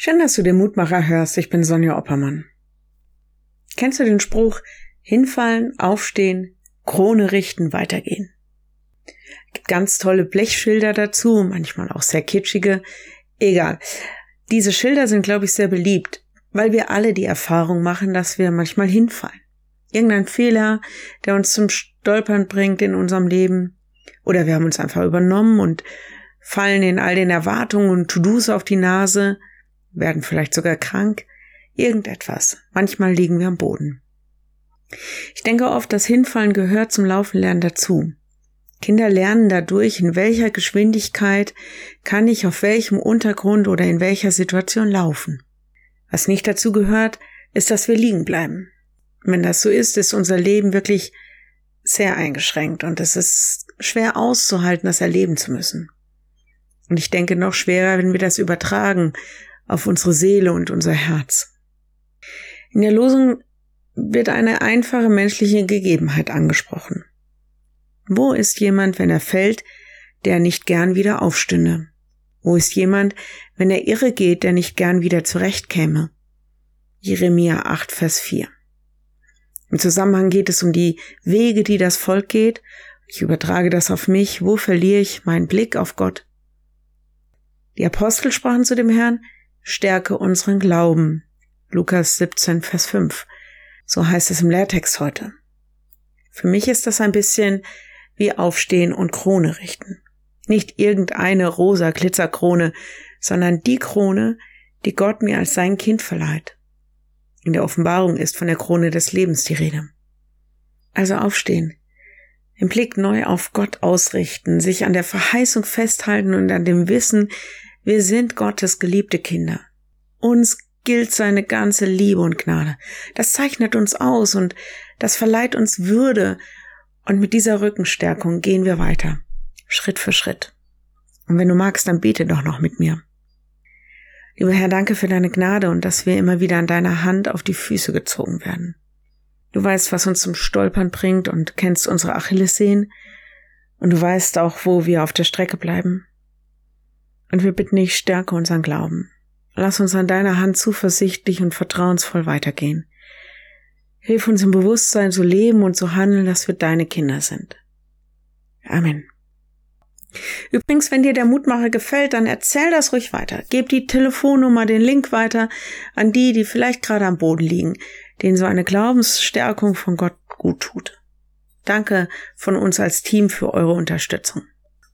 Schön, dass du den Mutmacher hörst. Ich bin Sonja Oppermann. Kennst du den Spruch, hinfallen, aufstehen, Krone richten, weitergehen? Gibt ganz tolle Blechschilder dazu, manchmal auch sehr kitschige. Egal. Diese Schilder sind, glaube ich, sehr beliebt, weil wir alle die Erfahrung machen, dass wir manchmal hinfallen. Irgendein Fehler, der uns zum Stolpern bringt in unserem Leben. Oder wir haben uns einfach übernommen und fallen in all den Erwartungen und To-Dos auf die Nase werden vielleicht sogar krank, irgendetwas. Manchmal liegen wir am Boden. Ich denke oft, das Hinfallen gehört zum Laufenlernen dazu. Kinder lernen dadurch, in welcher Geschwindigkeit kann ich auf welchem Untergrund oder in welcher Situation laufen. Was nicht dazu gehört, ist, dass wir liegen bleiben. Wenn das so ist, ist unser Leben wirklich sehr eingeschränkt und es ist schwer auszuhalten, das erleben zu müssen. Und ich denke noch schwerer, wenn wir das übertragen auf unsere Seele und unser Herz. In der Losung wird eine einfache menschliche Gegebenheit angesprochen. Wo ist jemand, wenn er fällt, der nicht gern wieder aufstünde? Wo ist jemand, wenn er irre geht, der nicht gern wieder zurechtkäme? Jeremia 8, Vers 4. Im Zusammenhang geht es um die Wege, die das Volk geht. Ich übertrage das auf mich. Wo verliere ich meinen Blick auf Gott? Die Apostel sprachen zu dem Herrn, stärke unseren Glauben. Lukas 17, Vers 5. So heißt es im Lehrtext heute. Für mich ist das ein bisschen wie Aufstehen und Krone richten. Nicht irgendeine rosa Glitzerkrone, sondern die Krone, die Gott mir als sein Kind verleiht. In der Offenbarung ist von der Krone des Lebens die Rede. Also aufstehen, den Blick neu auf Gott ausrichten, sich an der Verheißung festhalten und an dem Wissen, wir sind Gottes geliebte Kinder. Uns gilt seine ganze Liebe und Gnade. Das zeichnet uns aus und das verleiht uns Würde. Und mit dieser Rückenstärkung gehen wir weiter. Schritt für Schritt. Und wenn du magst, dann bete doch noch mit mir. Lieber Herr, danke für deine Gnade und dass wir immer wieder an deiner Hand auf die Füße gezogen werden. Du weißt, was uns zum Stolpern bringt und kennst unsere Achillessehnen und du weißt auch, wo wir auf der Strecke bleiben. Und wir bitten dich, stärke unseren Glauben. Lass uns an deiner Hand zuversichtlich und vertrauensvoll weitergehen. Hilf uns im Bewusstsein zu leben und zu handeln, dass wir deine Kinder sind. Amen. Übrigens, wenn dir der Mutmacher gefällt, dann erzähl das ruhig weiter. Gib die Telefonnummer, den Link weiter an die, die vielleicht gerade am Boden liegen, denen so eine Glaubensstärkung von Gott gut tut. Danke von uns als Team für eure Unterstützung.